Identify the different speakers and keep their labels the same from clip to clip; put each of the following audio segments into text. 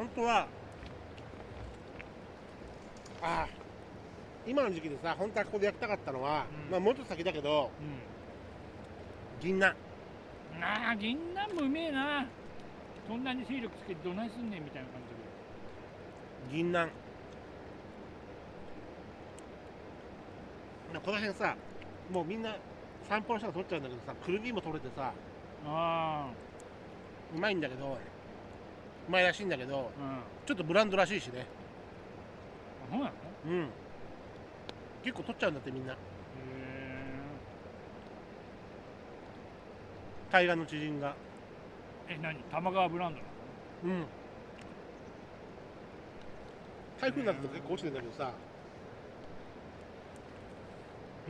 Speaker 1: 本当はああ今の時期でさ本当はここでやりたかったのは、
Speaker 2: うん。
Speaker 1: まあもっと先だけど
Speaker 2: う
Speaker 1: 銀杏。
Speaker 2: んなあ銀杏もうめえな。そんなに勢力つけてどないすんねんみたいな感じ
Speaker 1: 銀杏。この辺さもうみんな散歩の人が取っちゃうんだけどさくるみも取れてさ
Speaker 2: あ。
Speaker 1: うまいんだけどうまいらしいんだけど
Speaker 2: あうん。
Speaker 1: ちょっとブランドらしいしね。
Speaker 2: あそうなの？へ
Speaker 1: うん。結構取っちゃうんだってみんな。海岸の知人が。
Speaker 2: ええ何？玉川ブランドなの？
Speaker 1: うん。台風になったと結構落ちてんだけどさ。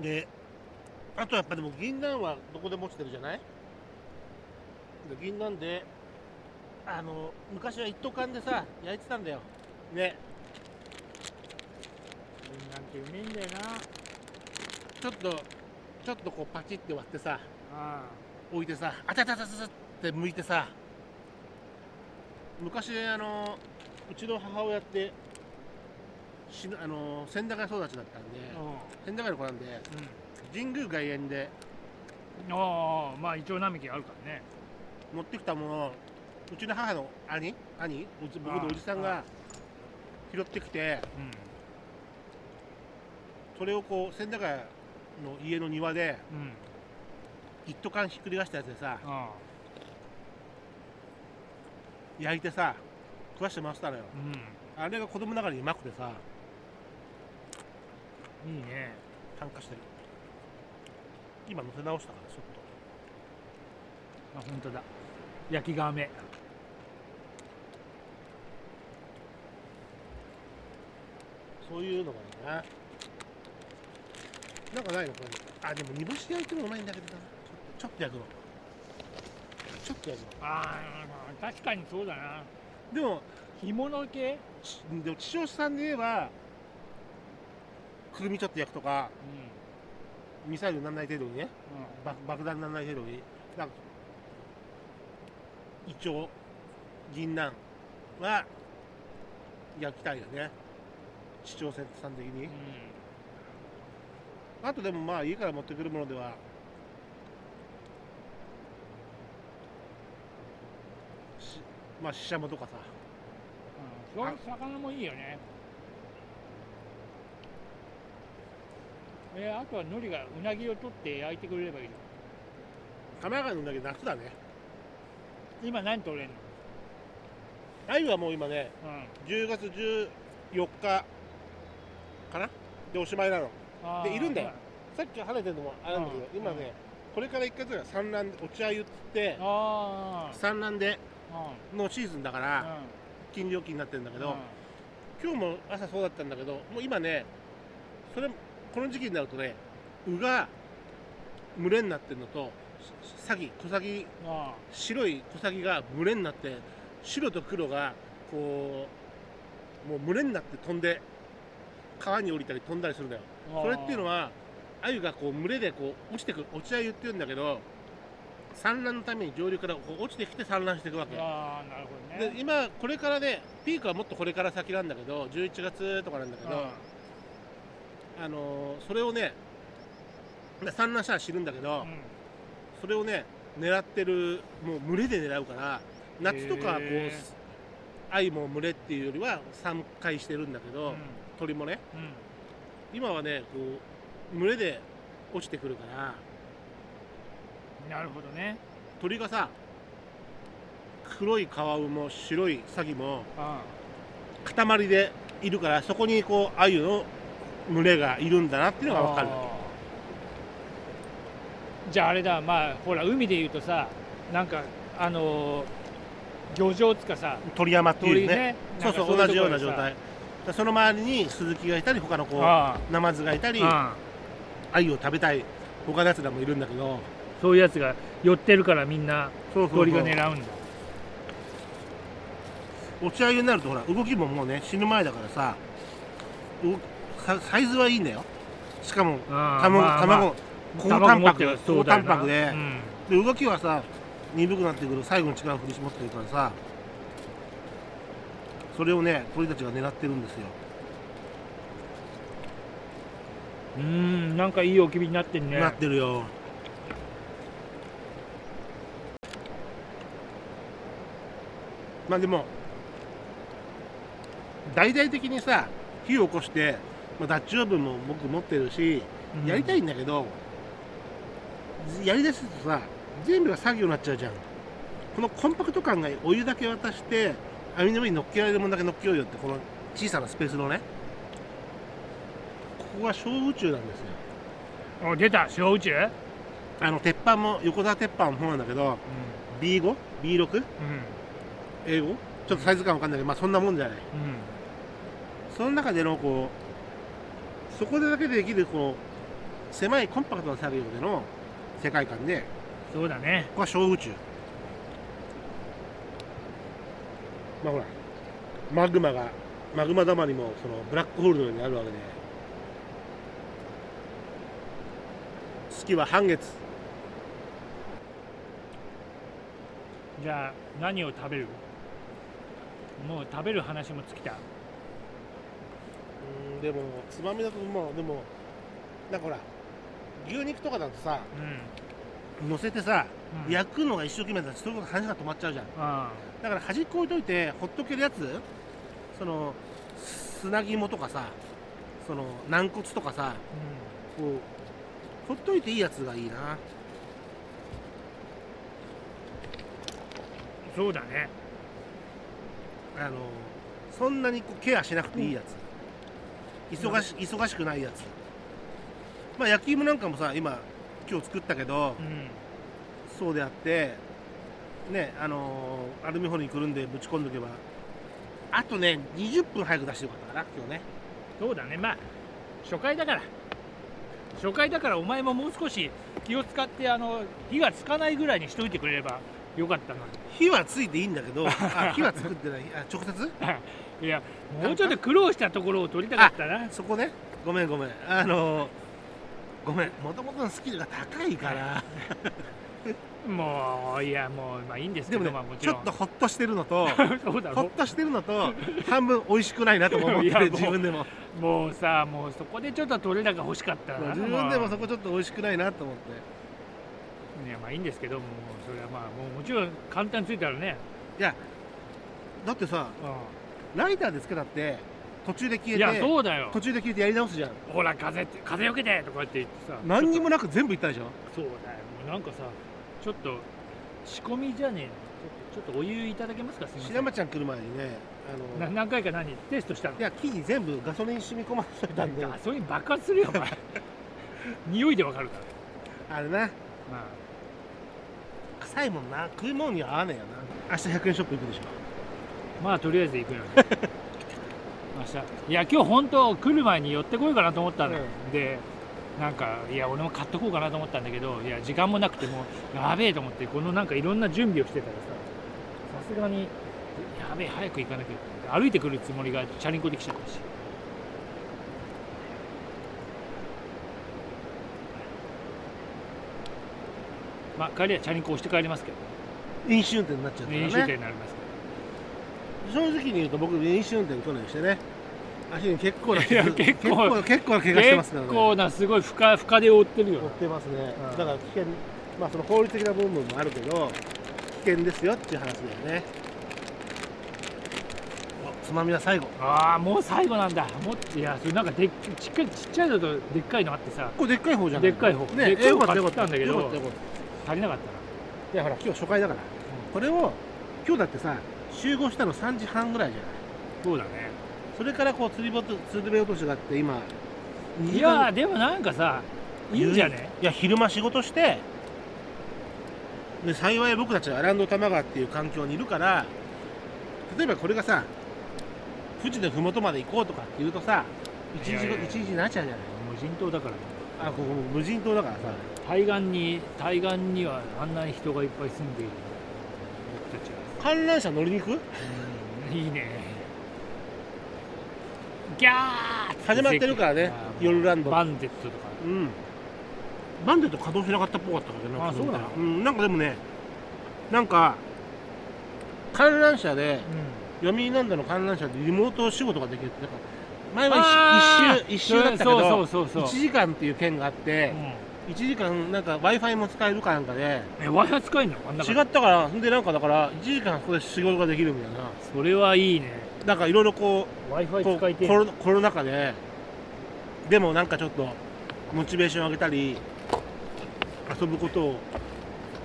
Speaker 1: であとやっぱでも銀杏はどこでも落ちてるじゃない？で銀杏であの昔は一斗缶でさ焼いてたんだよ。ね。
Speaker 2: 銀杏ってうめえんだよな。
Speaker 1: ちょっとちょっとこうパチって割ってさ
Speaker 2: あ
Speaker 1: 置いてさあたたたたたって剥いてさ昔あのうちの母親ってしあの千駄ヶ谷育ちだったんで
Speaker 2: あ
Speaker 1: 千駄ヶ谷の子なんで神宮外苑で
Speaker 2: うんああまあイチョウ並木あるからね。
Speaker 1: 持ってきたものをうちの母の兄兄僕のおじさん
Speaker 2: あ
Speaker 1: が拾ってきて
Speaker 2: うん。
Speaker 1: それをこう千駄ヶ谷の家の庭で
Speaker 2: うん。
Speaker 1: 一斗缶ひっくり返したやつでさ
Speaker 2: あ
Speaker 1: 焼いてさ食わしてましたのよ。
Speaker 2: あ
Speaker 1: あれが子供ながらにうまくてさ
Speaker 2: うんいいね。
Speaker 1: 炭化してる。今乗せ直したからちょっ
Speaker 2: あ本当だ。焼きがめ
Speaker 1: そういうのがいいななんかないの？これ。あでも煮干し焼いてもうまいんだけどな。ちょっと焼くの。ちょっと焼く
Speaker 2: ああ確かにそうだな。
Speaker 1: のでも
Speaker 2: 干物系？
Speaker 1: ちでも父親さんで言えばくるみちょっと焼くとか
Speaker 2: う
Speaker 1: ミサイルにならない程度にね。
Speaker 2: ん。
Speaker 1: 爆爆弾にならない程度に。なんかイチョウ銀杏は焼きたいよね市長さん的に？
Speaker 2: うん。
Speaker 1: あとでもまあ家から持ってくるものではしまあししゃもとかさ。
Speaker 2: うん。そういう魚もいいよね。えーあとは海苔がうなぎを取って焼いてくれればいいの
Speaker 1: 神奈川のうなぎ夏だね。
Speaker 2: 今何取れんの？
Speaker 1: 鮎はもう今ね
Speaker 2: うん。
Speaker 1: 10月14日かな？でおしまいなの。でいるんだよ。さっき晴れてるのもあるんだけど
Speaker 2: うん。
Speaker 1: 今ねこれから1回ぐらい産卵で落ち鮎っつって
Speaker 2: あ
Speaker 1: 産卵で
Speaker 2: あ
Speaker 1: のシーズンだか
Speaker 2: うん。
Speaker 1: ら金料金になってるんだけど今日も朝そうだったんだけどもう今ねそれこの時期になるとね鵜が群れになってるのとサギ小サギ
Speaker 2: あ
Speaker 1: 白い小サギが群れになって白と黒がこうもう群れになって飛んで川に降りたり飛んだりするんだよ。
Speaker 2: あ
Speaker 1: それっていうのは鮎がこう群れでこう落ちてくる落ち鮎っていうんだけど産卵のために上流からこう落ちてきて産卵していくわけ。
Speaker 2: ああなるほどね。
Speaker 1: で今これからねピークはもっとこれから先なんだけど11月とかなんだけどあのーそれをねで産卵したら死ぬんだけど、
Speaker 2: うん。
Speaker 1: それをね狙ってるもう群れで狙うから夏とかはこう
Speaker 2: へ
Speaker 1: 鮎も群れっていうよりは3回してるんだけど、鳥もね。
Speaker 2: うん。うん
Speaker 1: 今はねこう群れで落ちてくるから。
Speaker 2: なるほどね。
Speaker 1: 鳥がさ黒いカワウも白いサギも
Speaker 2: あ
Speaker 1: 塊でいるからそこにこう鮎の群れがいるんだなっていうのが分かる。
Speaker 2: じゃああれだ。まあほら海でいうとさなんかあのー漁場つかさ
Speaker 1: 鳥山っていうね。
Speaker 2: 鳥ね。
Speaker 1: そうそう同じような状態。でその周りにスズキがいたり他のこう
Speaker 2: あ
Speaker 1: ナマズがいたり
Speaker 2: あ
Speaker 1: 鮎を食べたい他のやつらもいるんだけど
Speaker 2: そういうやつが寄ってるからみんな
Speaker 1: そうそう
Speaker 2: 鳥が狙うんだ。
Speaker 1: 落ち上げになるとほら動きももうね死ぬ前だからさうササイズはいいんだよ。しかも卵、
Speaker 2: まあまあ
Speaker 1: 卵高タンパク高タンパクで,、
Speaker 2: うん。
Speaker 1: で動きはさ鈍くなってくる。最後に力を振り絞ってるからさそれをね鳥たちが狙ってるんですよ。
Speaker 2: うーんなんかいいおき火になってんね。
Speaker 1: なってるよ。まあでも大々的にさ火を起こして、まあ、ダッチオーブンも僕持ってるし
Speaker 2: うん。
Speaker 1: やりたいんだけど、やりだすとさ全部が作業になっちゃうじゃん。このコンパクト感がお湯だけ渡して網の上に乗っけられるものだけ乗っけようよってこの小さなスペースのね。ここが小宇宙なんですよ。
Speaker 2: お出た。小宇宙？
Speaker 1: あの鉄板も横澤鉄板もそうなんだけど B5?B6?
Speaker 2: うん。うん。
Speaker 1: 英語？ちょっとサイズ感わかんないけど、まあそんなもんじゃない。その中でのこうそこでだけでできるこう狭いコンパクトな作業での世界観で
Speaker 2: そうだね。
Speaker 1: ここは小宇宙まあほらマグマがマグマだまりもそのブラックホールのようにあるわけで月は半月。
Speaker 2: じゃあ何を食べる？もう食べる話も尽きた。
Speaker 1: うんでもつまみだともうでもなんかほら牛肉とかだとさ
Speaker 2: うん。
Speaker 1: 乗せてさ、
Speaker 2: うん
Speaker 1: 焼くのが一生懸命だとそういうこと話が止まっちゃうじゃん。
Speaker 2: あ
Speaker 1: だから端っこ置いといてほっとけるやつその砂肝とかさその軟骨とかさ
Speaker 2: あ
Speaker 1: こうほっといていいやつがいいな。
Speaker 2: うんそうだね。
Speaker 1: あのそんなにこうケアしなくていいやつ、忙し忙しくないやつ。まあ焼き芋なんかもさ今今日作ったけど
Speaker 2: うん
Speaker 1: そうであってねあのーアルミホイルにくるんでぶち込んどけば。あとね20分早く出してよかったかな今日ね。
Speaker 2: そうだね。まあ初回だから。初回だからお前ももう少し気を使ってあの火がつかないぐらいにしといてくれればよかったの
Speaker 1: 火はついていいんだけど あ火は作ってない。あ直接？
Speaker 2: に いやもうちょっと苦労したところを取りたかったな。
Speaker 1: そこね。ごめんごめん。あのーごめん。もともとのスキルが高いから
Speaker 2: もういやもうまあいいんですけ
Speaker 1: でもね
Speaker 2: どまあもちろん。
Speaker 1: ちょっとホッとしてるのと
Speaker 2: そうだろ
Speaker 1: ホッとしてるのと半分美味しくないなとも思ってる
Speaker 2: いやもう
Speaker 1: 自分でも。
Speaker 2: もうさもうそこでちょっと取れ高欲しかったな
Speaker 1: 自分でも
Speaker 2: ま
Speaker 1: そこちょっと美味しくないなと思って。
Speaker 2: あいやまあいいんですけどもうそれはまあもうもちろん簡単についたらね、
Speaker 1: だってさ
Speaker 2: う
Speaker 1: ライターでつけたって途中で消
Speaker 2: ん、いや
Speaker 1: えて
Speaker 2: そうだよ。
Speaker 1: 途中で消えてやり直すじゃん。
Speaker 2: ほら風って風よけてとかって言ってさ。
Speaker 1: 何に
Speaker 2: も
Speaker 1: もなく全部いったでしょ。
Speaker 2: そうだよ。もうなんかさちょっと仕込みじゃねえの？ちょっとお湯いただけますか？すみません。
Speaker 1: 白山ちゃん来る前にねあの
Speaker 2: な何回か何？テストしたの？
Speaker 1: いや木に全部ガソリン染み込ませたんで
Speaker 2: ガソリン爆発するよお前。匂いでわかるから。
Speaker 1: あれな。
Speaker 2: まあ。
Speaker 1: 臭いもんな。食い物には合わねえよな。明日100円ショップ行くでしょ。
Speaker 2: まあとりあえず行くよ 明日。いや今日本当来る前に寄ってこようかなと思ったの、
Speaker 1: う
Speaker 2: でなんかいや俺も買っとこうかなと思ったんだけどいや時間もなくてもうやべえと思ってこのなんかいろんな準備をしてたらささすがにやべえ早く行かなきゃって。歩いてくるつもりがチャリンコで来ちゃったし。まあ帰りはチャリンコ押して帰りますけど。
Speaker 1: 飲酒運転になっちゃうからね。
Speaker 2: 点になりますけど。
Speaker 1: 正直に言うと僕飲酒運転去年してね足に結構な
Speaker 2: 結構
Speaker 1: 結構結構な怪我してますからね。
Speaker 2: 結構なすごい深深手を負ってるよ
Speaker 1: 乗ってますね。
Speaker 2: うん。
Speaker 1: だから危険。まあその法律的な部分もあるけど危険ですよっていう話だよね。おつまみは最後。
Speaker 2: ああもう最後なんだ。もっいやそれなんかでっちっかいちっちゃいのとでっかいのあってさ。
Speaker 1: これでっかい方じゃない
Speaker 2: でっかい方。
Speaker 1: ね
Speaker 2: でっかい方買ったんだけど足りなかった
Speaker 1: いやほら今日初回だから、これを今日だってさ集合したの3時半ぐらいじゃない？
Speaker 2: そうだね
Speaker 1: それからこう釣りボト釣り部落としがあって今。2
Speaker 2: いやーでもなんかさいいんじゃね？
Speaker 1: いや昼間仕事して。で幸い僕たちはアランド玉川っていう環境にいるから例えばこれがさ富士の麓まで行こうとかっていうとさ1時
Speaker 2: いやいやいや。
Speaker 1: 一日になっちゃうじゃない。
Speaker 2: 無人島だからね。
Speaker 1: あここ無人島だからさ。
Speaker 2: 対岸に対岸にはあんなに人がいっぱい住んでいる僕たちは。
Speaker 1: 観覧車乗りに行く？
Speaker 2: うんいいねギャー
Speaker 1: 始まってるからね夜ランド。
Speaker 2: バンデットとか。
Speaker 1: うん。バンデット稼働しなかったっぽかったからね
Speaker 2: あそうなの？
Speaker 1: うんなんかでもねなんか観覧車で読売ランドの観覧車でリモート仕事ができるってだから前は一一周一周だったけど
Speaker 2: そうそうそう
Speaker 1: 1
Speaker 2: そう。
Speaker 1: 時間っていう券があって
Speaker 2: うん。
Speaker 1: 1時間なんか w i f i も使えるかなんかで
Speaker 2: え w i f i 使えんの？あんな
Speaker 1: 違ったからんでなんかだから1時間そこで仕事ができるみたいな。
Speaker 2: それはいいね
Speaker 1: なんかいろいろこ
Speaker 2: w i f
Speaker 1: う
Speaker 2: i
Speaker 1: こ
Speaker 2: 使いうて
Speaker 1: コロコロナ禍ででもなんかちょっとモチベーション上げたり遊ぶことを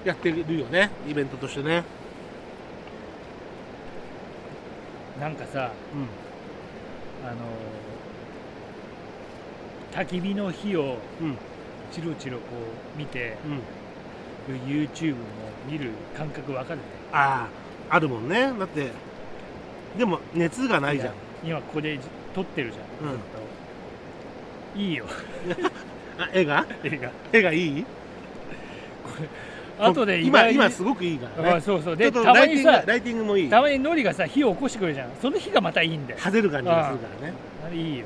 Speaker 1: やってるよねイベントとしてね。
Speaker 2: なんかさ
Speaker 1: うん。
Speaker 2: あの焚き火の火を
Speaker 1: うん。
Speaker 2: チロチロこう見て
Speaker 1: うん。
Speaker 2: YouTube も見る感覚わかるね。
Speaker 1: あああるもんね。だってでも熱がないじゃん。
Speaker 2: 今ここで撮ってるじゃん、
Speaker 1: うん。
Speaker 2: いいよ。
Speaker 1: あ絵が？
Speaker 2: 映画
Speaker 1: 絵がいい？
Speaker 2: あとで意
Speaker 1: 今今すごくいいからね。
Speaker 2: あそうそう。でたまにさ
Speaker 1: ライティングもいい。
Speaker 2: たまにノリがさ火を起こしてくるじゃん。その火がまたいいんだよ。
Speaker 1: はぜる感じがするからね。
Speaker 2: あれいいよ